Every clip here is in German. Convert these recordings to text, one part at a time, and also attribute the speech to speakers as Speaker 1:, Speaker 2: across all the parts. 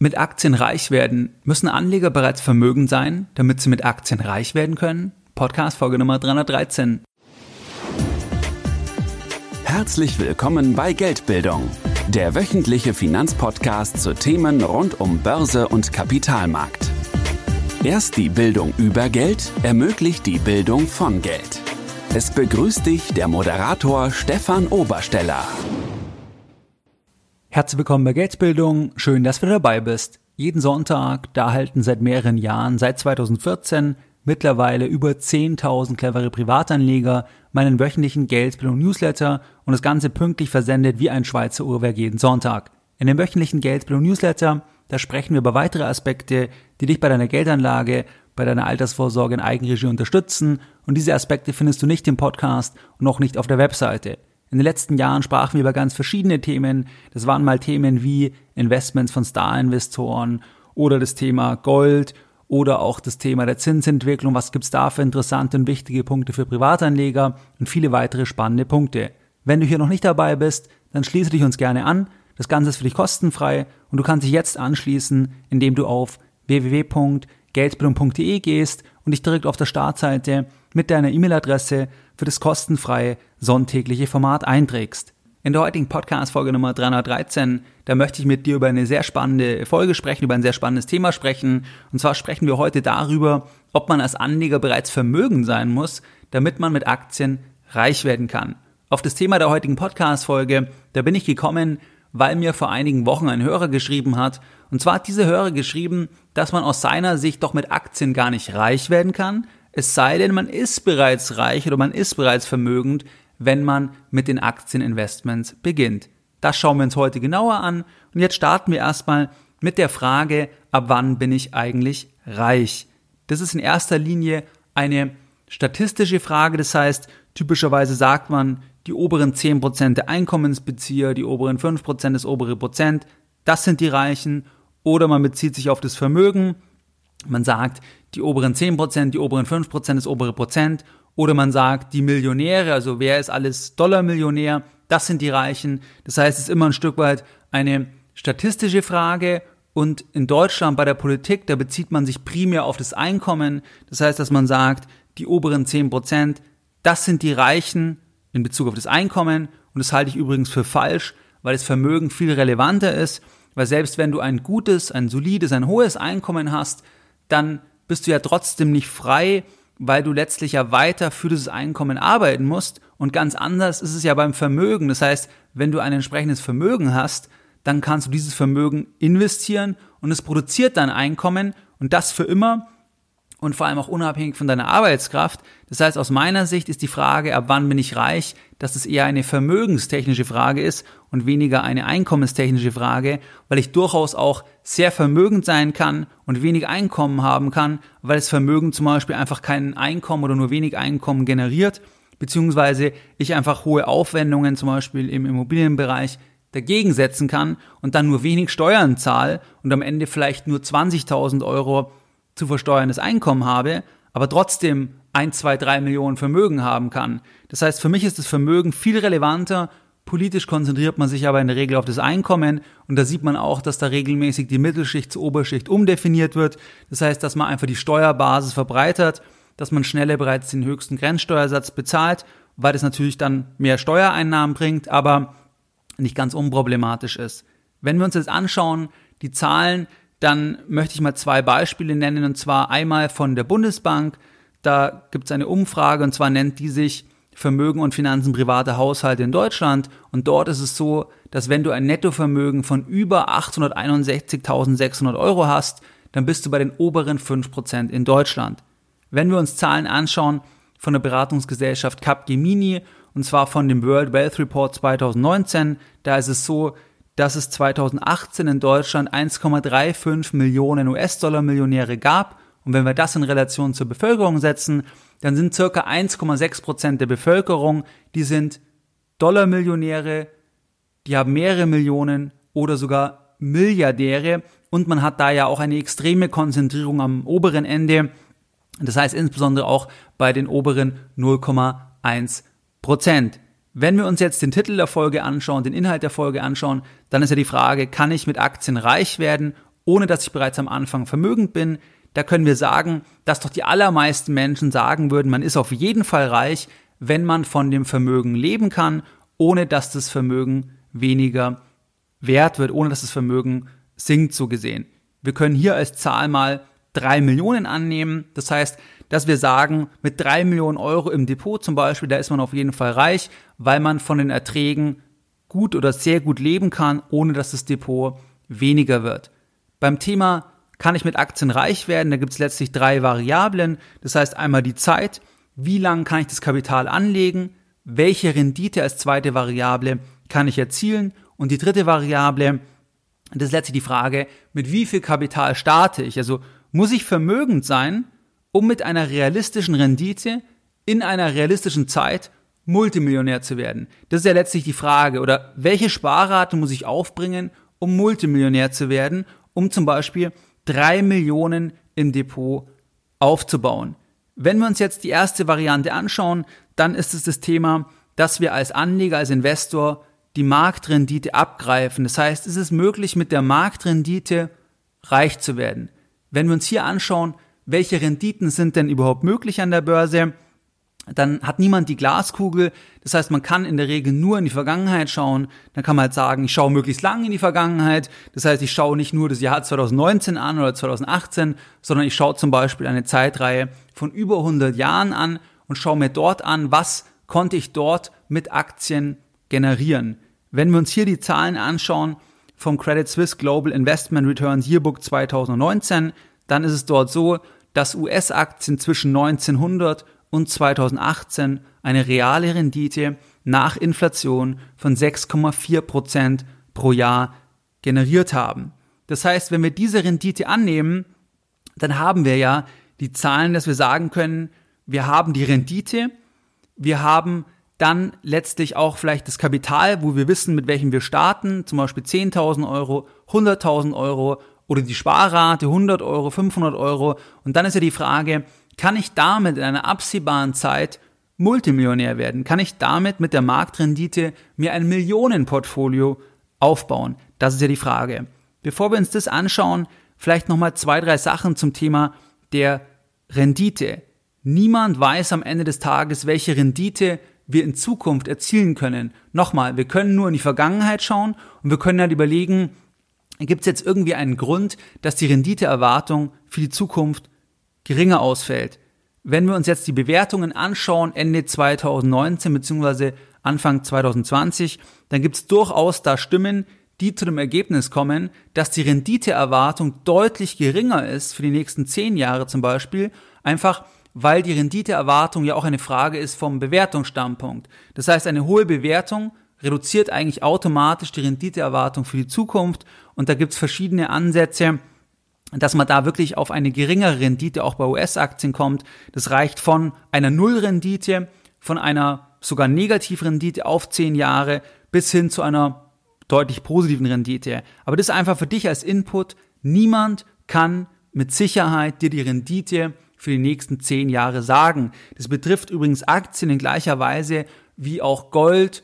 Speaker 1: mit Aktien reich werden, müssen Anleger bereits vermögend sein, damit sie mit Aktien reich werden können? Podcast Folge Nummer 313.
Speaker 2: Herzlich willkommen bei Geldbildung, der wöchentliche Finanzpodcast zu Themen rund um Börse und Kapitalmarkt. Erst die Bildung über Geld ermöglicht die Bildung von Geld. Es begrüßt dich der Moderator Stefan Obersteller.
Speaker 1: Herzlich willkommen bei Geldbildung. Schön, dass du dabei bist. Jeden Sonntag, da halten seit mehreren Jahren, seit 2014, mittlerweile über 10.000 clevere Privatanleger meinen wöchentlichen Geldbildung Newsletter und das Ganze pünktlich versendet wie ein Schweizer Uhrwerk jeden Sonntag. In dem wöchentlichen Geldbildung Newsletter, da sprechen wir über weitere Aspekte, die dich bei deiner Geldanlage, bei deiner Altersvorsorge in Eigenregie unterstützen und diese Aspekte findest du nicht im Podcast und auch nicht auf der Webseite. In den letzten Jahren sprachen wir über ganz verschiedene Themen. Das waren mal Themen wie Investments von Star-Investoren oder das Thema Gold oder auch das Thema der Zinsentwicklung. Was gibt's da für interessante und wichtige Punkte für Privatanleger und viele weitere spannende Punkte. Wenn du hier noch nicht dabei bist, dann schließe dich uns gerne an. Das Ganze ist für dich kostenfrei und du kannst dich jetzt anschließen, indem du auf www.geldbildung.de gehst und dich direkt auf der Startseite mit deiner E-Mail-Adresse für das kostenfreie sonntägliche Format einträgst. In der heutigen Podcast-Folge Nummer 313, da möchte ich mit dir über eine sehr spannende Folge sprechen, über ein sehr spannendes Thema sprechen. Und zwar sprechen wir heute darüber, ob man als Anleger bereits vermögend sein muss, damit man mit Aktien reich werden kann. Auf das Thema der heutigen Podcast-Folge, da bin ich gekommen, weil mir vor einigen Wochen ein Hörer geschrieben hat. Und zwar hat dieser Hörer geschrieben, dass man aus seiner Sicht doch mit Aktien gar nicht reich werden kann, es sei denn, man ist bereits reich oder man ist bereits vermögend, wenn man mit den Aktieninvestments beginnt. Das schauen wir uns heute genauer an. Und jetzt starten wir erstmal mit der Frage, ab wann bin ich eigentlich reich? Das ist in erster Linie eine statistische Frage. Das heißt, typischerweise sagt man, die oberen 10% der Einkommensbezieher, die oberen 5%, das obere Prozent, das sind die Reichen. Oder man bezieht sich auf das Vermögen. Man sagt, die oberen 10%, die oberen 5%, das obere Prozent. Oder man sagt, die Millionäre, also wer ist alles Dollarmillionär, das sind die Reichen. Das heißt, es ist immer ein Stück weit eine statistische Frage. Und in Deutschland bei der Politik, da bezieht man sich primär auf das Einkommen. Das heißt, dass man sagt, die oberen 10%, das sind die Reichen in Bezug auf das Einkommen. Und das halte ich übrigens für falsch, weil das Vermögen viel relevanter ist. Weil selbst wenn du ein gutes, ein solides, ein hohes Einkommen hast, dann bist du ja trotzdem nicht frei, weil du letztlich ja weiter für dieses Einkommen arbeiten musst. Und ganz anders ist es ja beim Vermögen. Das heißt, wenn du ein entsprechendes Vermögen hast, dann kannst du dieses Vermögen investieren und es produziert dein Einkommen und das für immer und vor allem auch unabhängig von deiner Arbeitskraft. Das heißt, aus meiner Sicht ist die Frage, ab wann bin ich reich, dass es eher eine vermögenstechnische Frage ist und weniger eine einkommenstechnische Frage, weil ich durchaus auch sehr vermögend sein kann und wenig Einkommen haben kann, weil das Vermögen zum Beispiel einfach kein Einkommen oder nur wenig Einkommen generiert, beziehungsweise ich einfach hohe Aufwendungen zum Beispiel im Immobilienbereich dagegen setzen kann und dann nur wenig Steuern zahle und am Ende vielleicht nur 20.000 Euro zu versteuerndes Einkommen habe, aber trotzdem ein, zwei, drei Millionen Vermögen haben kann. Das heißt, für mich ist das Vermögen viel relevanter. Politisch konzentriert man sich aber in der Regel auf das Einkommen und da sieht man auch, dass da regelmäßig die Mittelschicht zur Oberschicht umdefiniert wird. Das heißt, dass man einfach die Steuerbasis verbreitert, dass man schneller bereits den höchsten Grenzsteuersatz bezahlt, weil das natürlich dann mehr Steuereinnahmen bringt, aber nicht ganz unproblematisch ist. Wenn wir uns jetzt anschauen, die Zahlen, dann möchte ich mal zwei Beispiele nennen, und zwar einmal von der Bundesbank. Da gibt es eine Umfrage, und zwar nennt die sich Vermögen und Finanzen privater Haushalte in Deutschland. Und dort ist es so, dass wenn du ein Nettovermögen von über 861.600 Euro hast, dann bist du bei den oberen 5% in Deutschland. Wenn wir uns Zahlen anschauen von der Beratungsgesellschaft Capgemini, und zwar von dem World Wealth Report 2019, da ist es so, dass es 2018 in Deutschland 1,35 Millionen US-Dollar Millionäre gab. Und wenn wir das in Relation zur Bevölkerung setzen, dann sind circa 1,6 Prozent der Bevölkerung, die sind Dollarmillionäre, die haben mehrere Millionen oder sogar Milliardäre. Und man hat da ja auch eine extreme Konzentrierung am oberen Ende. Das heißt insbesondere auch bei den oberen 0,1 Prozent. Wenn wir uns jetzt den Titel der Folge anschauen, den Inhalt der Folge anschauen, dann ist ja die Frage, kann ich mit Aktien reich werden ohne dass ich bereits am Anfang vermögend bin, da können wir sagen, dass doch die allermeisten Menschen sagen würden, man ist auf jeden Fall reich, wenn man von dem Vermögen leben kann, ohne dass das Vermögen weniger wert wird, ohne dass das Vermögen sinkt, so gesehen. Wir können hier als Zahl mal drei Millionen annehmen. Das heißt, dass wir sagen, mit drei Millionen Euro im Depot zum Beispiel, da ist man auf jeden Fall reich, weil man von den Erträgen gut oder sehr gut leben kann, ohne dass das Depot weniger wird. Beim Thema kann ich mit Aktien reich werden, da gibt es letztlich drei Variablen. Das heißt einmal die Zeit, wie lange kann ich das Kapital anlegen, welche Rendite als zweite Variable kann ich erzielen und die dritte Variable, das ist letztlich die Frage, mit wie viel Kapital starte ich? Also muss ich vermögend sein, um mit einer realistischen Rendite in einer realistischen Zeit Multimillionär zu werden? Das ist ja letztlich die Frage. Oder welche Sparrate muss ich aufbringen, um Multimillionär zu werden, um zum Beispiel drei Millionen im Depot aufzubauen? Wenn wir uns jetzt die erste Variante anschauen, dann ist es das Thema, dass wir als Anleger, als Investor die Marktrendite abgreifen. Das heißt, ist es möglich, mit der Marktrendite reich zu werden. Wenn wir uns hier anschauen, welche Renditen sind denn überhaupt möglich an der Börse, dann hat niemand die Glaskugel. Das heißt, man kann in der Regel nur in die Vergangenheit schauen. Dann kann man halt sagen, ich schaue möglichst lang in die Vergangenheit. Das heißt, ich schaue nicht nur das Jahr 2019 an oder 2018, sondern ich schaue zum Beispiel eine Zeitreihe von über 100 Jahren an und schaue mir dort an, was konnte ich dort mit Aktien generieren. Wenn wir uns hier die Zahlen anschauen vom Credit Suisse Global Investment Returns Yearbook 2019, dann ist es dort so, dass US-Aktien zwischen 1900 und 2018 eine reale Rendite nach Inflation von 6,4 Prozent pro Jahr generiert haben. Das heißt, wenn wir diese Rendite annehmen, dann haben wir ja die Zahlen, dass wir sagen können, wir haben die Rendite, wir haben dann letztlich auch vielleicht das Kapital, wo wir wissen, mit welchem wir starten, zum Beispiel 10.000 Euro, 100.000 Euro oder die Sparrate 100 Euro, 500 Euro. Und dann ist ja die Frage, kann ich damit in einer absehbaren Zeit Multimillionär werden? Kann ich damit mit der Marktrendite mir ein Millionenportfolio aufbauen? Das ist ja die Frage. Bevor wir uns das anschauen, vielleicht nochmal zwei, drei Sachen zum Thema der Rendite. Niemand weiß am Ende des Tages, welche Rendite wir in Zukunft erzielen können. Nochmal, wir können nur in die Vergangenheit schauen und wir können halt überlegen, gibt es jetzt irgendwie einen Grund, dass die Renditeerwartung für die Zukunft geringer ausfällt. Wenn wir uns jetzt die Bewertungen anschauen, Ende 2019 bzw. Anfang 2020, dann gibt es durchaus da Stimmen, die zu dem Ergebnis kommen, dass die Renditeerwartung deutlich geringer ist für die nächsten zehn Jahre zum Beispiel, einfach weil die Renditeerwartung ja auch eine Frage ist vom Bewertungsstandpunkt. Das heißt, eine hohe Bewertung reduziert eigentlich automatisch die Renditeerwartung für die Zukunft und da gibt's verschiedene Ansätze, dass man da wirklich auf eine geringere Rendite auch bei US-Aktien kommt. Das reicht von einer Nullrendite, von einer sogar Negativrendite auf zehn Jahre bis hin zu einer deutlich positiven Rendite. Aber das ist einfach für dich als Input. Niemand kann mit Sicherheit dir die Rendite für die nächsten zehn Jahre sagen. Das betrifft übrigens Aktien in gleicher Weise wie auch Gold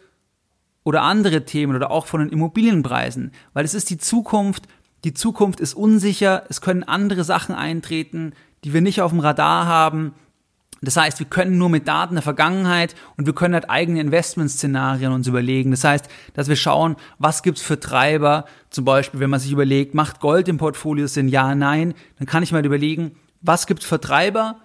Speaker 1: oder andere Themen oder auch von den Immobilienpreisen, weil es ist die Zukunft. Die Zukunft ist unsicher. Es können andere Sachen eintreten, die wir nicht auf dem Radar haben. Das heißt, wir können nur mit Daten der Vergangenheit und wir können halt eigene Investmentszenarien uns überlegen. Das heißt, dass wir schauen, was gibt's für Treiber. Zum Beispiel, wenn man sich überlegt, macht Gold im Portfolio Sinn? Ja, nein. Dann kann ich mal überlegen, was gibt's für Treiber?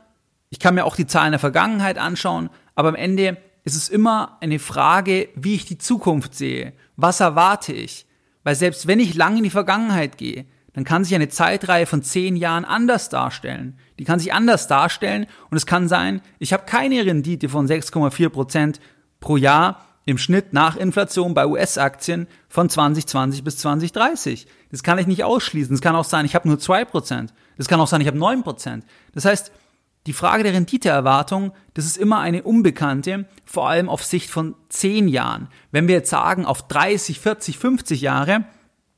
Speaker 1: Ich kann mir auch die Zahlen der Vergangenheit anschauen, aber am Ende ist es immer eine Frage, wie ich die Zukunft sehe. Was erwarte ich? Weil selbst wenn ich lang in die Vergangenheit gehe, dann kann sich eine Zeitreihe von zehn Jahren anders darstellen. Die kann sich anders darstellen und es kann sein, ich habe keine Rendite von 6,4 Prozent pro Jahr im Schnitt nach Inflation bei US-Aktien von 2020 bis 2030. Das kann ich nicht ausschließen. Es kann auch sein, ich habe nur zwei Prozent. Das kann auch sein, ich habe 9%. Das heißt, die Frage der Renditeerwartung, das ist immer eine Unbekannte, vor allem auf Sicht von 10 Jahren. Wenn wir jetzt sagen, auf 30, 40, 50 Jahre,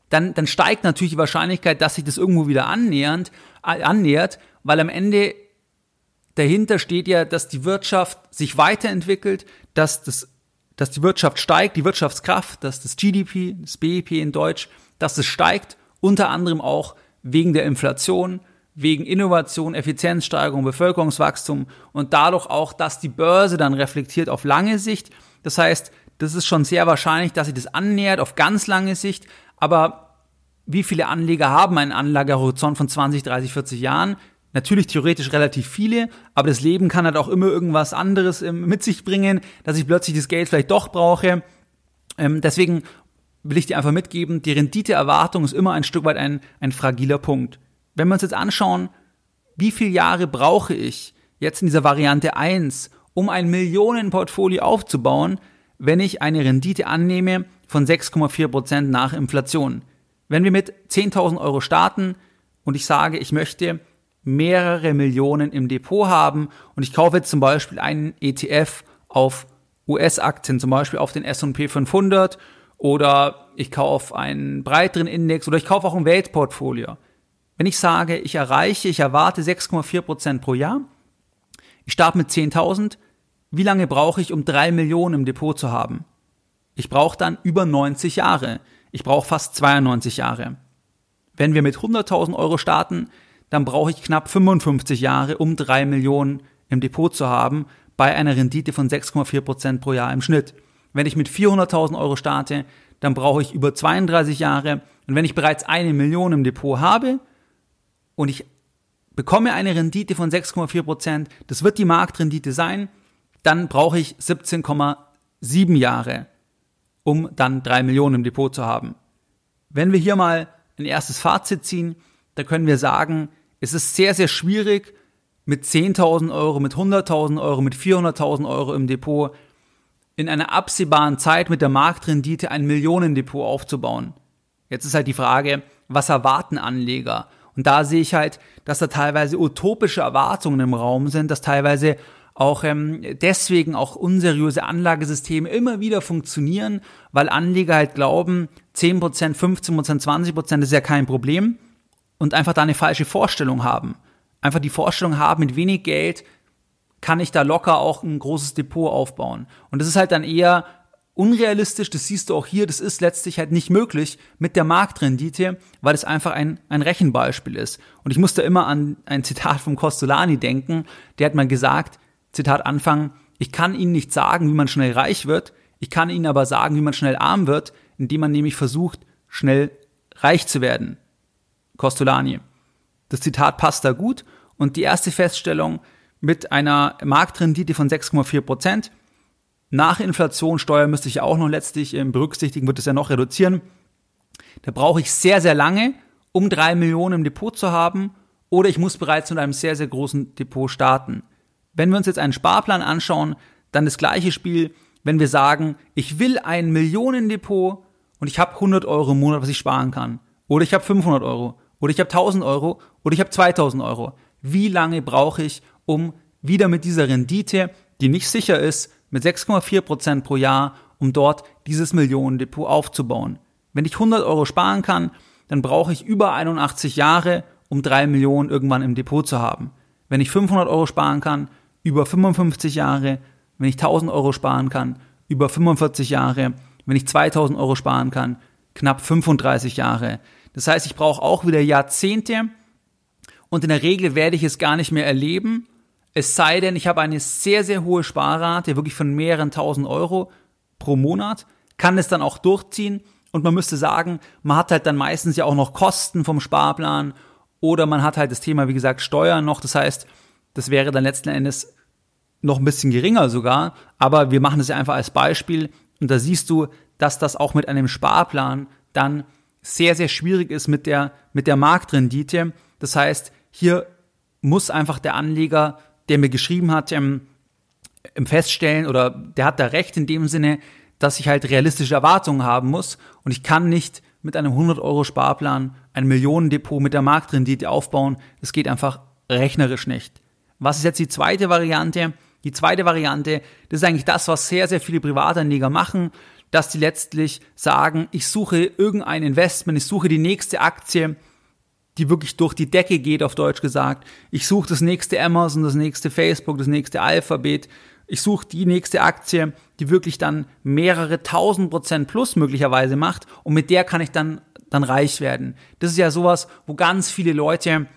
Speaker 1: dann, dann steigt natürlich die Wahrscheinlichkeit, dass sich das irgendwo wieder annähernd, äh, annähert, weil am Ende dahinter steht ja, dass die Wirtschaft sich weiterentwickelt, dass, das, dass die Wirtschaft steigt, die Wirtschaftskraft, dass das GDP, das BIP in Deutsch, dass es steigt, unter anderem auch wegen der Inflation, wegen Innovation, Effizienzsteigerung, Bevölkerungswachstum und dadurch auch, dass die Börse dann reflektiert auf lange Sicht. Das heißt, das ist schon sehr wahrscheinlich, dass sich das annähert auf ganz lange Sicht, aber wie viele Anleger haben einen Anlagehorizont von 20, 30, 40 Jahren? Natürlich theoretisch relativ viele, aber das Leben kann halt auch immer irgendwas anderes ähm, mit sich bringen, dass ich plötzlich das Geld vielleicht doch brauche. Ähm, deswegen will ich dir einfach mitgeben, die Renditeerwartung ist immer ein Stück weit ein, ein fragiler Punkt. Wenn wir uns jetzt anschauen, wie viele Jahre brauche ich jetzt in dieser Variante 1, um ein Millionenportfolio aufzubauen, wenn ich eine Rendite annehme von 6,4% nach Inflation. Wenn wir mit 10.000 Euro starten und ich sage, ich möchte mehrere Millionen im Depot haben und ich kaufe jetzt zum Beispiel einen ETF auf US-Aktien, zum Beispiel auf den S&P 500 oder ich kaufe einen breiteren Index oder ich kaufe auch ein Weltportfolio. Wenn ich sage, ich erreiche, ich erwarte 6,4 Prozent pro Jahr, ich starte mit 10.000, wie lange brauche ich, um drei Millionen im Depot zu haben? Ich brauche dann über 90 Jahre. Ich brauche fast 92 Jahre. Wenn wir mit 100.000 Euro starten, dann brauche ich knapp 55 Jahre, um drei Millionen im Depot zu haben, bei einer Rendite von 6,4 Prozent pro Jahr im Schnitt. Wenn ich mit 400.000 Euro starte, dann brauche ich über 32 Jahre. Und wenn ich bereits eine Million im Depot habe und ich bekomme eine Rendite von 6,4 Prozent, das wird die Marktrendite sein, dann brauche ich 17,7 Jahre, um dann drei Millionen im Depot zu haben. Wenn wir hier mal ein erstes Fazit ziehen, da können wir sagen, es ist sehr, sehr schwierig, mit 10.000 Euro, mit 100.000 Euro, mit 400.000 Euro im Depot in einer absehbaren Zeit mit der Marktrendite ein Millionendepot aufzubauen. Jetzt ist halt die Frage, was erwarten Anleger? Und da sehe ich halt, dass da teilweise utopische Erwartungen im Raum sind, dass teilweise auch ähm, deswegen auch unseriöse Anlagesysteme immer wieder funktionieren, weil Anleger halt glauben, 10%, 15%, 20% ist ja kein Problem und einfach da eine falsche Vorstellung haben. Einfach die Vorstellung haben, mit wenig Geld kann ich da locker auch ein großes Depot aufbauen. Und das ist halt dann eher unrealistisch, das siehst du auch hier, das ist letztlich halt nicht möglich mit der Marktrendite, weil es einfach ein, ein Rechenbeispiel ist. Und ich musste immer an ein Zitat vom Costolani denken, der hat mal gesagt, Zitat Anfang, ich kann Ihnen nicht sagen, wie man schnell reich wird, ich kann Ihnen aber sagen, wie man schnell arm wird, indem man nämlich versucht, schnell reich zu werden. Costolani. Das Zitat passt da gut und die erste Feststellung, mit einer Marktrendite von 6,4 Prozent. Nach Inflation, Steuer müsste ich ja auch noch letztlich ähm, berücksichtigen, wird es ja noch reduzieren. Da brauche ich sehr, sehr lange, um drei Millionen im Depot zu haben, oder ich muss bereits mit einem sehr, sehr großen Depot starten. Wenn wir uns jetzt einen Sparplan anschauen, dann das gleiche Spiel, wenn wir sagen, ich will ein Millionendepot und ich habe 100 Euro im Monat, was ich sparen kann. Oder ich habe 500 Euro. Oder ich habe 1000 Euro. Oder ich habe 2000 Euro. Wie lange brauche ich, um wieder mit dieser Rendite, die nicht sicher ist, mit 6,4 Prozent pro Jahr, um dort dieses Millionendepot aufzubauen. Wenn ich 100 Euro sparen kann, dann brauche ich über 81 Jahre, um 3 Millionen irgendwann im Depot zu haben. Wenn ich 500 Euro sparen kann, über 55 Jahre. Wenn ich 1000 Euro sparen kann, über 45 Jahre. Wenn ich 2000 Euro sparen kann, knapp 35 Jahre. Das heißt, ich brauche auch wieder Jahrzehnte und in der Regel werde ich es gar nicht mehr erleben, es sei denn, ich habe eine sehr, sehr hohe Sparrate, wirklich von mehreren tausend Euro pro Monat, kann es dann auch durchziehen. Und man müsste sagen, man hat halt dann meistens ja auch noch Kosten vom Sparplan oder man hat halt das Thema, wie gesagt, Steuern noch. Das heißt, das wäre dann letzten Endes noch ein bisschen geringer sogar, aber wir machen es ja einfach als Beispiel. Und da siehst du, dass das auch mit einem Sparplan dann sehr, sehr schwierig ist mit der, mit der Marktrendite. Das heißt, hier muss einfach der Anleger der mir geschrieben hat, ähm, im Feststellen oder der hat da recht in dem Sinne, dass ich halt realistische Erwartungen haben muss und ich kann nicht mit einem 100 Euro Sparplan ein Millionendepot mit der Marktrendite aufbauen. Das geht einfach rechnerisch nicht. Was ist jetzt die zweite Variante? Die zweite Variante, das ist eigentlich das, was sehr, sehr viele Privatanleger machen, dass die letztlich sagen, ich suche irgendein Investment, ich suche die nächste Aktie, die wirklich durch die Decke geht, auf Deutsch gesagt. Ich suche das nächste Amazon, das nächste Facebook, das nächste Alphabet. Ich suche die nächste Aktie, die wirklich dann mehrere tausend Prozent plus möglicherweise macht und mit der kann ich dann dann reich werden. Das ist ja sowas, wo ganz viele Leute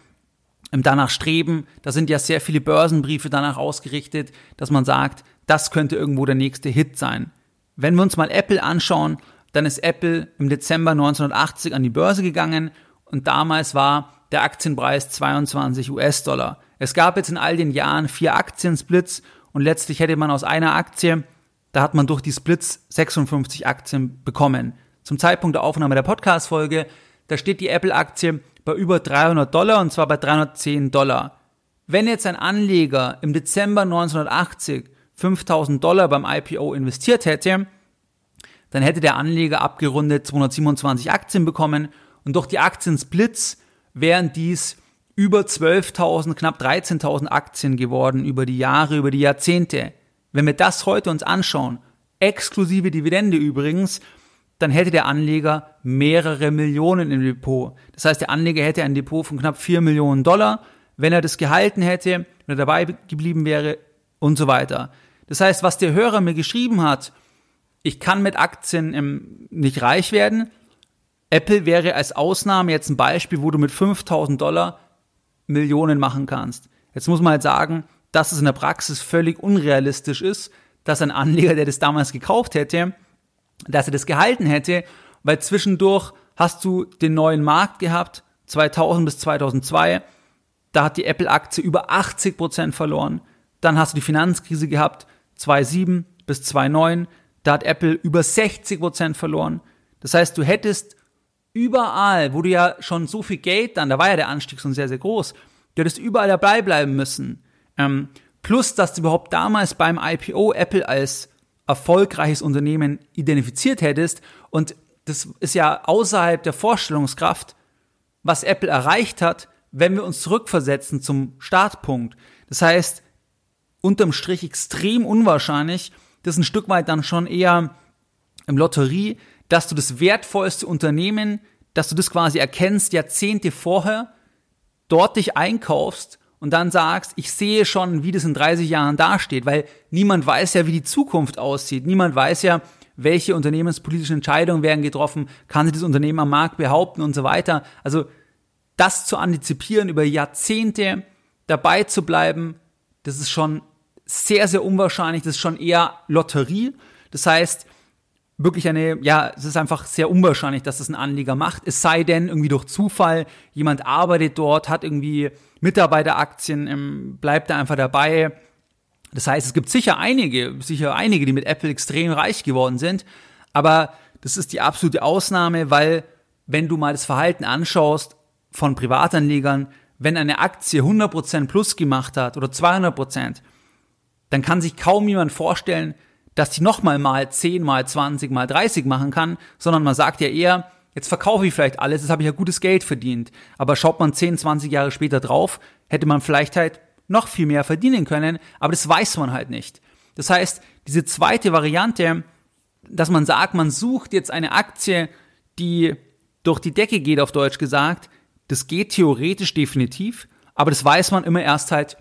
Speaker 1: ähm, danach streben. Da sind ja sehr viele Börsenbriefe danach ausgerichtet, dass man sagt, das könnte irgendwo der nächste Hit sein. Wenn wir uns mal Apple anschauen, dann ist Apple im Dezember 1980 an die Börse gegangen und damals war der Aktienpreis 22 US-Dollar. Es gab jetzt in all den Jahren vier Aktiensplits und letztlich hätte man aus einer Aktie, da hat man durch die Splits 56 Aktien bekommen. Zum Zeitpunkt der Aufnahme der Podcast-Folge, da steht die Apple-Aktie bei über 300 Dollar und zwar bei 310 Dollar. Wenn jetzt ein Anleger im Dezember 1980 5000 Dollar beim IPO investiert hätte, dann hätte der Anleger abgerundet 227 Aktien bekommen und durch die Aktiensplits wären dies über 12.000, knapp 13.000 Aktien geworden über die Jahre, über die Jahrzehnte. Wenn wir das heute uns anschauen, exklusive Dividende übrigens, dann hätte der Anleger mehrere Millionen im Depot. Das heißt, der Anleger hätte ein Depot von knapp 4 Millionen Dollar, wenn er das gehalten hätte, wenn er dabei geblieben wäre und so weiter. Das heißt, was der Hörer mir geschrieben hat, ich kann mit Aktien im, nicht reich werden. Apple wäre als Ausnahme jetzt ein Beispiel, wo du mit 5000 Dollar Millionen machen kannst. Jetzt muss man halt sagen, dass es in der Praxis völlig unrealistisch ist, dass ein Anleger, der das damals gekauft hätte, dass er das gehalten hätte, weil zwischendurch hast du den neuen Markt gehabt, 2000 bis 2002, da hat die Apple-Aktie über 80 Prozent verloren. Dann hast du die Finanzkrise gehabt, 2007 bis 2009, da hat Apple über 60 Prozent verloren. Das heißt, du hättest überall, wo du ja schon so viel Geld dann, da war ja der Anstieg schon sehr, sehr groß, du hättest überall dabei bleiben müssen. Ähm, plus, dass du überhaupt damals beim IPO Apple als erfolgreiches Unternehmen identifiziert hättest. Und das ist ja außerhalb der Vorstellungskraft, was Apple erreicht hat, wenn wir uns zurückversetzen zum Startpunkt. Das heißt, unterm Strich extrem unwahrscheinlich, das ist ein Stück weit dann schon eher im Lotterie, dass du das wertvollste Unternehmen, dass du das quasi erkennst, Jahrzehnte vorher, dort dich einkaufst und dann sagst, ich sehe schon, wie das in 30 Jahren dasteht, weil niemand weiß ja, wie die Zukunft aussieht. Niemand weiß ja, welche unternehmenspolitischen Entscheidungen werden getroffen, kann sich das Unternehmen am Markt behaupten und so weiter. Also das zu antizipieren, über Jahrzehnte dabei zu bleiben, das ist schon sehr, sehr unwahrscheinlich. Das ist schon eher Lotterie. Das heißt, wirklich eine, ja, es ist einfach sehr unwahrscheinlich, dass das ein Anleger macht. Es sei denn, irgendwie durch Zufall, jemand arbeitet dort, hat irgendwie Mitarbeiteraktien, ähm, bleibt da einfach dabei. Das heißt, es gibt sicher einige, sicher einige, die mit Apple extrem reich geworden sind. Aber das ist die absolute Ausnahme, weil wenn du mal das Verhalten anschaust von Privatanlegern, wenn eine Aktie 100% plus gemacht hat oder 200%, dann kann sich kaum jemand vorstellen, dass die nochmal mal 10, mal 20, mal 30 machen kann, sondern man sagt ja eher, jetzt verkaufe ich vielleicht alles, jetzt habe ich ja gutes Geld verdient. Aber schaut man 10, 20 Jahre später drauf, hätte man vielleicht halt noch viel mehr verdienen können, aber das weiß man halt nicht. Das heißt, diese zweite Variante, dass man sagt, man sucht jetzt eine Aktie, die durch die Decke geht, auf Deutsch gesagt, das geht theoretisch definitiv, aber das weiß man immer erst halt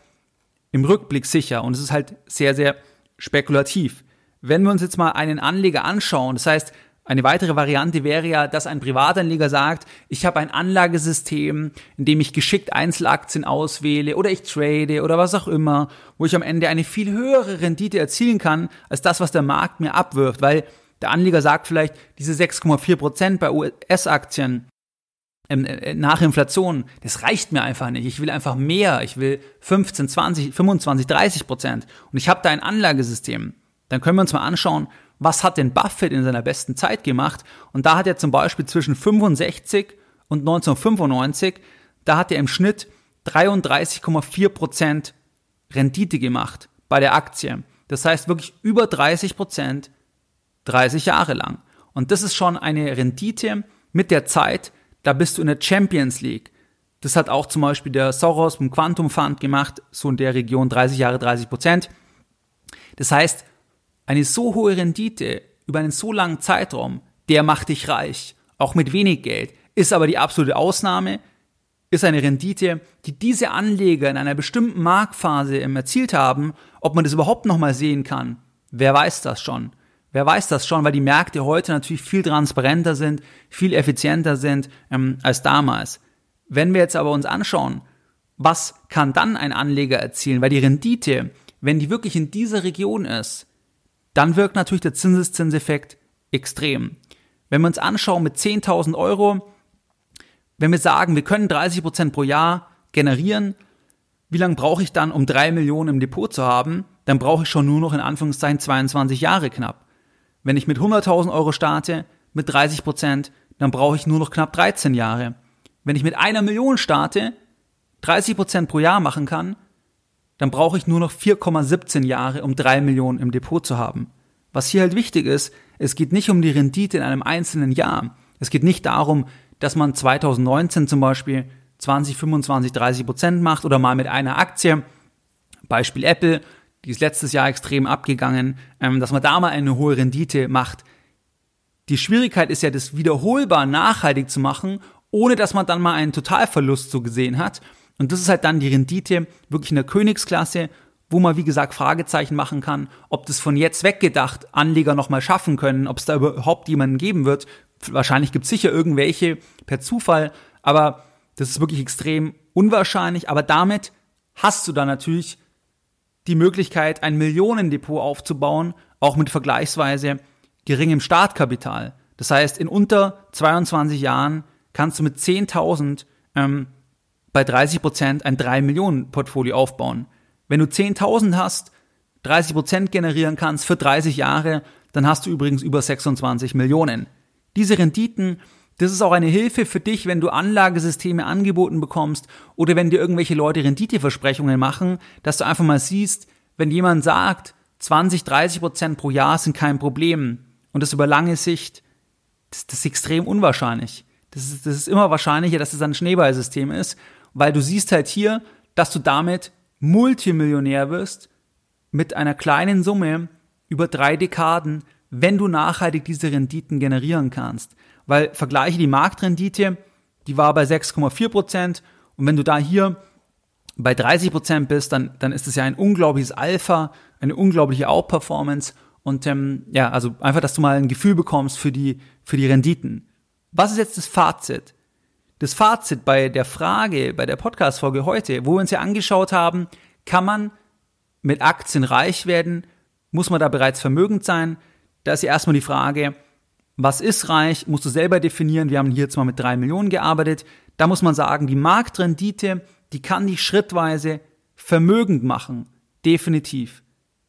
Speaker 1: im Rückblick sicher und es ist halt sehr, sehr spekulativ. Wenn wir uns jetzt mal einen Anleger anschauen, das heißt, eine weitere Variante wäre ja, dass ein Privatanleger sagt, ich habe ein Anlagesystem, in dem ich geschickt Einzelaktien auswähle oder ich trade oder was auch immer, wo ich am Ende eine viel höhere Rendite erzielen kann als das, was der Markt mir abwirft, weil der Anleger sagt vielleicht, diese 6,4 Prozent bei US-Aktien, ähm, äh, nach Inflation, das reicht mir einfach nicht. Ich will einfach mehr. Ich will 15, 20, 25, 30 Prozent. Und ich habe da ein Anlagesystem. Dann können wir uns mal anschauen, was hat denn Buffett in seiner besten Zeit gemacht? Und da hat er zum Beispiel zwischen 65 und 1995, da hat er im Schnitt 33,4 Prozent Rendite gemacht bei der Aktie. Das heißt wirklich über 30 Prozent 30 Jahre lang. Und das ist schon eine Rendite mit der Zeit, da bist du in der Champions League. Das hat auch zum Beispiel der Soros im Quantum Fund gemacht, so in der Region 30 Jahre 30 Prozent. Das heißt, eine so hohe Rendite über einen so langen Zeitraum, der macht dich reich, auch mit wenig Geld, ist aber die absolute Ausnahme, ist eine Rendite, die diese Anleger in einer bestimmten Marktphase erzielt haben, ob man das überhaupt nochmal sehen kann, wer weiß das schon. Wer weiß das schon, weil die Märkte heute natürlich viel transparenter sind, viel effizienter sind ähm, als damals. Wenn wir jetzt aber uns anschauen, was kann dann ein Anleger erzielen, weil die Rendite, wenn die wirklich in dieser Region ist, dann wirkt natürlich der Zinseszinseffekt extrem. Wenn wir uns anschauen mit 10.000 Euro, wenn wir sagen, wir können 30 Prozent pro Jahr generieren, wie lange brauche ich dann, um drei Millionen im Depot zu haben? Dann brauche ich schon nur noch in Anführungszeichen 22 Jahre knapp. Wenn ich mit 100.000 Euro starte, mit 30 Prozent, dann brauche ich nur noch knapp 13 Jahre. Wenn ich mit einer Million starte, 30 Prozent pro Jahr machen kann, dann brauche ich nur noch 4,17 Jahre, um drei Millionen im Depot zu haben. Was hier halt wichtig ist, es geht nicht um die Rendite in einem einzelnen Jahr. Es geht nicht darum, dass man 2019 zum Beispiel 20, 25, 30 Prozent macht oder mal mit einer Aktie. Beispiel Apple, die ist letztes Jahr extrem abgegangen, ähm, dass man da mal eine hohe Rendite macht. Die Schwierigkeit ist ja, das wiederholbar nachhaltig zu machen, ohne dass man dann mal einen Totalverlust so gesehen hat. Und das ist halt dann die Rendite wirklich in der Königsklasse, wo man, wie gesagt, Fragezeichen machen kann, ob das von jetzt weggedacht Anleger nochmal schaffen können, ob es da überhaupt jemanden geben wird. Wahrscheinlich gibt es sicher irgendwelche per Zufall, aber das ist wirklich extrem unwahrscheinlich. Aber damit hast du dann natürlich die Möglichkeit, ein Millionendepot aufzubauen, auch mit vergleichsweise geringem Startkapital. Das heißt, in unter 22 Jahren kannst du mit 10.000 ähm, bei 30 Prozent ein 3 Millionen Portfolio aufbauen. Wenn du 10.000 hast, 30 Prozent generieren kannst für 30 Jahre, dann hast du übrigens über 26 Millionen. Diese Renditen, das ist auch eine Hilfe für dich, wenn du Anlagesysteme angeboten bekommst oder wenn dir irgendwelche Leute Renditeversprechungen machen, dass du einfach mal siehst, wenn jemand sagt, 20, 30 Prozent pro Jahr sind kein Problem und das über lange Sicht, das, das ist extrem unwahrscheinlich. Das ist, das ist immer wahrscheinlicher, dass es ein Schneeballsystem ist, weil du siehst halt hier, dass du damit Multimillionär wirst mit einer kleinen Summe über drei Dekaden, wenn du nachhaltig diese Renditen generieren kannst. Weil vergleiche die Marktrendite, die war bei 6,4 Prozent und wenn du da hier bei 30 Prozent bist, dann, dann ist es ja ein unglaubliches Alpha, eine unglaubliche Outperformance und ähm, ja, also einfach, dass du mal ein Gefühl bekommst für die, für die Renditen. Was ist jetzt das Fazit? Das Fazit bei der Frage, bei der Podcast-Folge heute, wo wir uns ja angeschaut haben, kann man mit Aktien reich werden? Muss man da bereits vermögend sein? Da ist ja erstmal die Frage, was ist reich? Musst du selber definieren. Wir haben hier jetzt mal mit drei Millionen gearbeitet. Da muss man sagen, die Marktrendite, die kann dich schrittweise vermögend machen. Definitiv.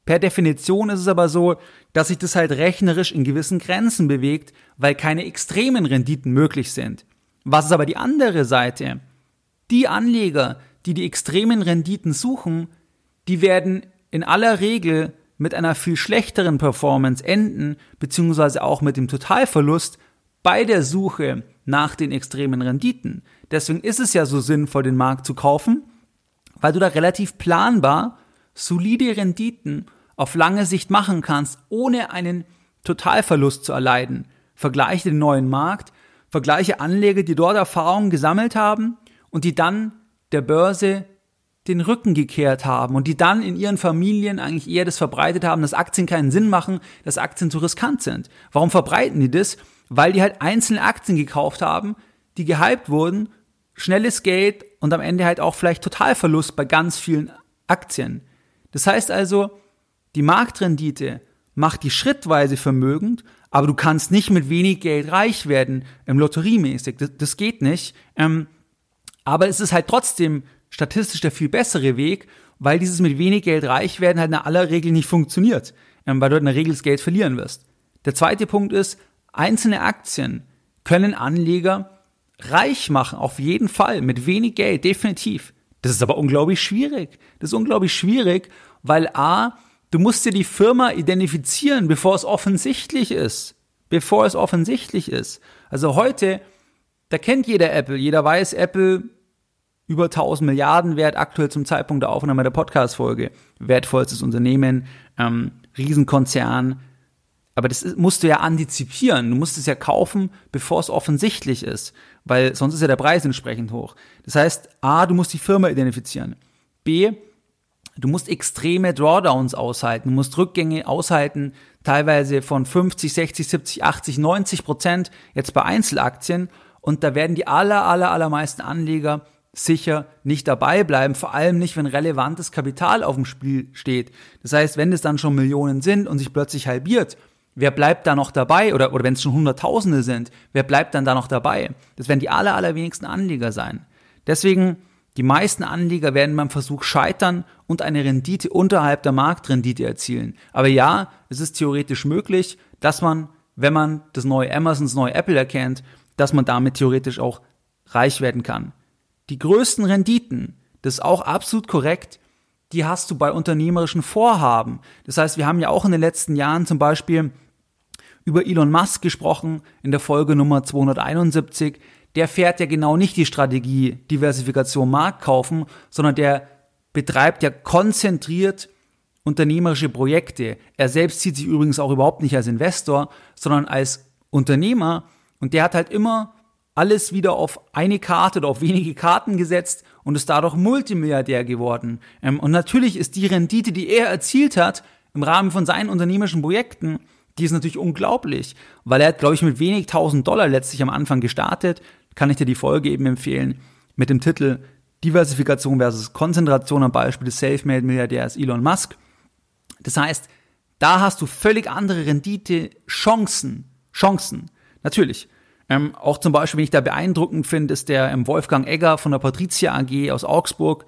Speaker 1: Per Definition ist es aber so, dass sich das halt rechnerisch in gewissen Grenzen bewegt, weil keine extremen Renditen möglich sind. Was ist aber die andere Seite? Die Anleger, die die extremen Renditen suchen, die werden in aller Regel mit einer viel schlechteren Performance enden, beziehungsweise auch mit dem Totalverlust bei der Suche nach den extremen Renditen. Deswegen ist es ja so sinnvoll, den Markt zu kaufen, weil du da relativ planbar solide Renditen auf lange Sicht machen kannst, ohne einen Totalverlust zu erleiden. Vergleiche den neuen Markt vergleiche Anleger, die dort Erfahrungen gesammelt haben und die dann der Börse den Rücken gekehrt haben und die dann in ihren Familien eigentlich eher das verbreitet haben, dass Aktien keinen Sinn machen, dass Aktien zu riskant sind. Warum verbreiten die das? Weil die halt einzelne Aktien gekauft haben, die gehypt wurden, schnelles Geld und am Ende halt auch vielleicht Totalverlust bei ganz vielen Aktien. Das heißt also, die Marktrendite macht die schrittweise vermögend aber du kannst nicht mit wenig Geld reich werden, ähm, lotteriemäßig. Das, das geht nicht. Ähm, aber es ist halt trotzdem statistisch der viel bessere Weg, weil dieses mit wenig Geld reich werden halt in aller Regel nicht funktioniert, ähm, weil du in der Regel das Geld verlieren wirst. Der zweite Punkt ist, einzelne Aktien können Anleger reich machen, auf jeden Fall, mit wenig Geld, definitiv. Das ist aber unglaublich schwierig. Das ist unglaublich schwierig, weil A, Du musst dir die Firma identifizieren, bevor es offensichtlich ist. Bevor es offensichtlich ist. Also heute, da kennt jeder Apple. Jeder weiß, Apple über 1000 Milliarden wert aktuell zum Zeitpunkt der Aufnahme der Podcast-Folge. Wertvollstes Unternehmen, ähm, Riesenkonzern. Aber das musst du ja antizipieren. Du musst es ja kaufen, bevor es offensichtlich ist. Weil sonst ist ja der Preis entsprechend hoch. Das heißt, A, du musst die Firma identifizieren. B, Du musst extreme Drawdowns aushalten, du musst Rückgänge aushalten, teilweise von 50, 60, 70, 80, 90 Prozent jetzt bei Einzelaktien. Und da werden die aller, aller, allermeisten Anleger sicher nicht dabei bleiben, vor allem nicht, wenn relevantes Kapital auf dem Spiel steht. Das heißt, wenn es dann schon Millionen sind und sich plötzlich halbiert, wer bleibt da noch dabei? Oder, oder wenn es schon Hunderttausende sind, wer bleibt dann da noch dabei? Das werden die aller, allerwenigsten Anleger sein. Deswegen die meisten Anleger werden beim Versuch scheitern und eine Rendite unterhalb der Marktrendite erzielen. Aber ja, es ist theoretisch möglich, dass man, wenn man das neue Amazon, das neue Apple erkennt, dass man damit theoretisch auch reich werden kann. Die größten Renditen, das ist auch absolut korrekt, die hast du bei unternehmerischen Vorhaben. Das heißt, wir haben ja auch in den letzten Jahren zum Beispiel über Elon Musk gesprochen in der Folge Nummer 271 der fährt ja genau nicht die Strategie Diversifikation Markt kaufen, sondern der betreibt ja konzentriert unternehmerische Projekte. Er selbst sieht sich übrigens auch überhaupt nicht als Investor, sondern als Unternehmer und der hat halt immer alles wieder auf eine Karte oder auf wenige Karten gesetzt und ist dadurch Multimilliardär geworden. Ähm, und natürlich ist die Rendite, die er erzielt hat, im Rahmen von seinen unternehmerischen Projekten, die ist natürlich unglaublich, weil er hat, glaube ich, mit wenig tausend Dollar letztlich am Anfang gestartet, kann ich dir die Folge eben empfehlen mit dem Titel Diversifikation versus Konzentration am Beispiel des Selfmade-Milliardärs Elon Musk. Das heißt, da hast du völlig andere Rendite, Chancen, Chancen, natürlich. Ähm, auch zum Beispiel, wenn ich da beeindruckend finde, ist der ähm, Wolfgang Egger von der Patricia AG aus Augsburg.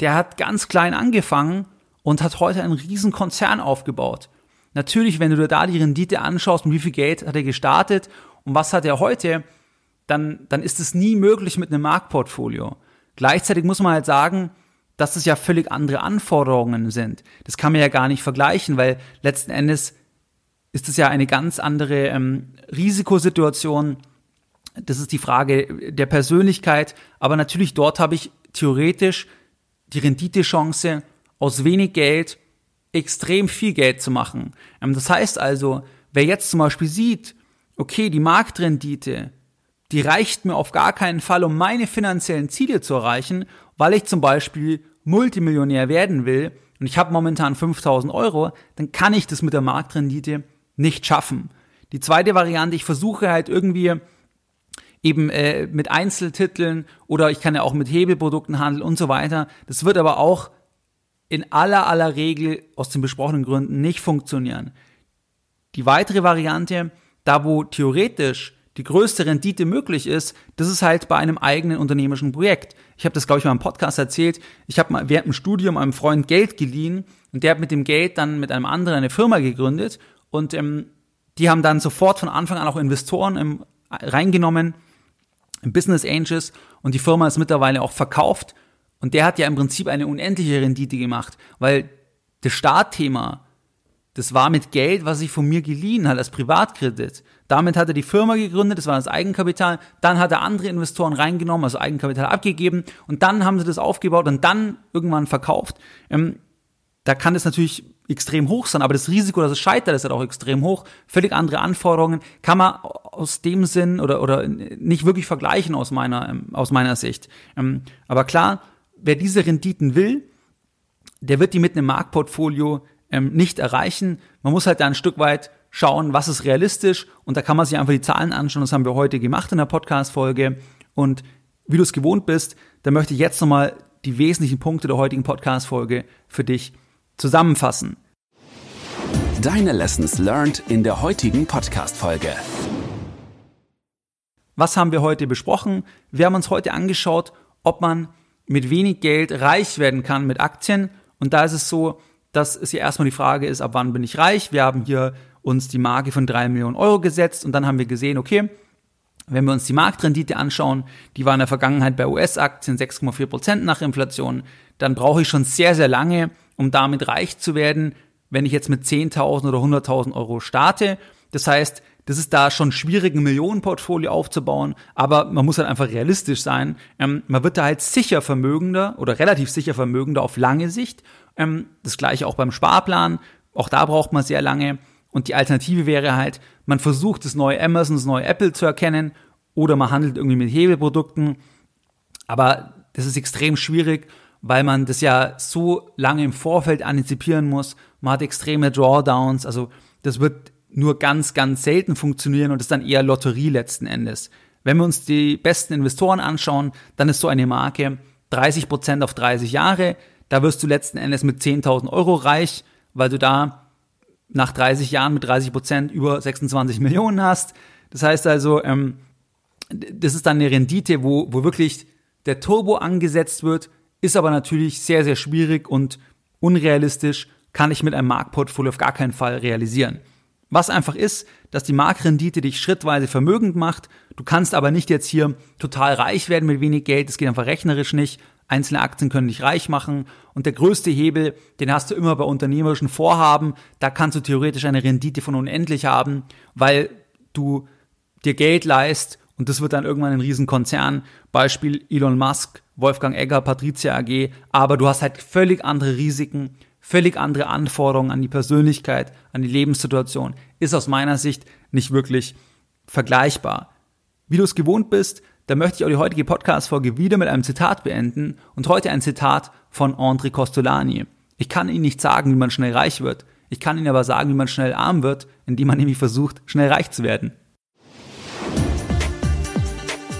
Speaker 1: Der hat ganz klein angefangen und hat heute einen riesen Konzern aufgebaut. Natürlich, wenn du dir da die Rendite anschaust, mit wie viel Geld hat er gestartet und was hat er heute, dann, dann ist es nie möglich mit einem Marktportfolio. Gleichzeitig muss man halt sagen, dass es ja völlig andere Anforderungen sind. Das kann man ja gar nicht vergleichen, weil letzten Endes ist es ja eine ganz andere ähm, Risikosituation. Das ist die Frage der Persönlichkeit. Aber natürlich dort habe ich theoretisch die Renditechance, aus wenig Geld extrem viel Geld zu machen. Ähm, das heißt also, wer jetzt zum Beispiel sieht, okay, die Marktrendite die reicht mir auf gar keinen Fall, um meine finanziellen Ziele zu erreichen, weil ich zum Beispiel Multimillionär werden will und ich habe momentan 5000 Euro, dann kann ich das mit der Marktrendite nicht schaffen. Die zweite Variante, ich versuche halt irgendwie eben äh, mit Einzeltiteln oder ich kann ja auch mit Hebelprodukten handeln und so weiter. Das wird aber auch in aller aller Regel aus den besprochenen Gründen nicht funktionieren. Die weitere Variante, da wo theoretisch die größte Rendite möglich ist, das ist halt bei einem eigenen unternehmerischen Projekt. Ich habe das, glaube ich, mal im Podcast erzählt. Ich habe mal während dem Studium einem Freund Geld geliehen und der hat mit dem Geld dann mit einem anderen eine Firma gegründet und ähm, die haben dann sofort von Anfang an auch Investoren im, reingenommen, im Business Angels und die Firma ist mittlerweile auch verkauft und der hat ja im Prinzip eine unendliche Rendite gemacht, weil das Startthema das war mit Geld, was ich von mir geliehen hat als Privatkredit. Damit hat er die Firma gegründet, das war das Eigenkapital. Dann hat er andere Investoren reingenommen, also Eigenkapital abgegeben. Und dann haben sie das aufgebaut und dann irgendwann verkauft. Ähm, da kann es natürlich extrem hoch sein, aber das Risiko, dass es scheitert, ist halt auch extrem hoch. Völlig andere Anforderungen kann man aus dem Sinn oder, oder nicht wirklich vergleichen aus meiner, ähm, aus meiner Sicht. Ähm, aber klar, wer diese Renditen will, der wird die mit einem Marktportfolio ähm, nicht erreichen. Man muss halt da ein Stück weit schauen, was ist realistisch und da kann man sich einfach die Zahlen anschauen. Das haben wir heute gemacht in der Podcast-Folge und wie du es gewohnt bist, da möchte ich jetzt nochmal die wesentlichen Punkte der heutigen Podcast-Folge für dich zusammenfassen.
Speaker 2: Deine Lessons learned in der heutigen Podcast-Folge.
Speaker 1: Was haben wir heute besprochen? Wir haben uns heute angeschaut, ob man mit wenig Geld reich werden kann mit Aktien. Und da ist es so, dass es hier erstmal die Frage ist, ab wann bin ich reich? Wir haben hier uns die Marke von drei Millionen Euro gesetzt und dann haben wir gesehen, okay, wenn wir uns die Marktrendite anschauen, die war in der Vergangenheit bei US-Aktien 6,4 Prozent nach Inflation, dann brauche ich schon sehr, sehr lange, um damit reich zu werden, wenn ich jetzt mit 10.000 oder 100.000 Euro starte. Das heißt, das ist da schon schwierig, ein Millionenportfolio aufzubauen, aber man muss halt einfach realistisch sein. Ähm, man wird da halt sicher vermögender oder relativ sicher vermögender auf lange Sicht ähm, das gleiche auch beim Sparplan. Auch da braucht man sehr lange. Und die Alternative wäre halt, man versucht das neue Amazon, das neue Apple zu erkennen oder man handelt irgendwie mit Hebelprodukten. Aber das ist extrem schwierig, weil man das ja so lange im Vorfeld antizipieren muss. Man hat extreme Drawdowns, also das wird nur ganz, ganz selten funktionieren und ist dann eher Lotterie letzten Endes. Wenn wir uns die besten Investoren anschauen, dann ist so eine Marke 30 Prozent auf 30 Jahre. Da wirst du letzten Endes mit 10.000 Euro reich, weil du da nach 30 Jahren mit 30 Prozent über 26 Millionen hast. Das heißt also, ähm, das ist dann eine Rendite, wo, wo wirklich der Turbo angesetzt wird, ist aber natürlich sehr, sehr schwierig und unrealistisch, kann ich mit einem Marktportfolio auf gar keinen Fall realisieren. Was einfach ist, dass die Markrendite dich schrittweise vermögend macht. Du kannst aber nicht jetzt hier total reich werden mit wenig Geld. Das geht einfach rechnerisch nicht. Einzelne Aktien können dich reich machen. Und der größte Hebel, den hast du immer bei unternehmerischen Vorhaben. Da kannst du theoretisch eine Rendite von unendlich haben, weil du dir Geld leist und das wird dann irgendwann ein Riesenkonzern. Beispiel Elon Musk, Wolfgang Egger, Patricia AG. Aber du hast halt völlig andere Risiken, völlig andere Anforderungen an die Persönlichkeit, an die Lebenssituation, ist aus meiner Sicht nicht wirklich vergleichbar. Wie du es gewohnt bist, da möchte ich auch die heutige Podcast-Folge wieder mit einem Zitat beenden und heute ein Zitat von André Costolani. Ich kann Ihnen nicht sagen, wie man schnell reich wird. Ich kann Ihnen aber sagen, wie man schnell arm wird, indem man nämlich versucht, schnell reich zu werden.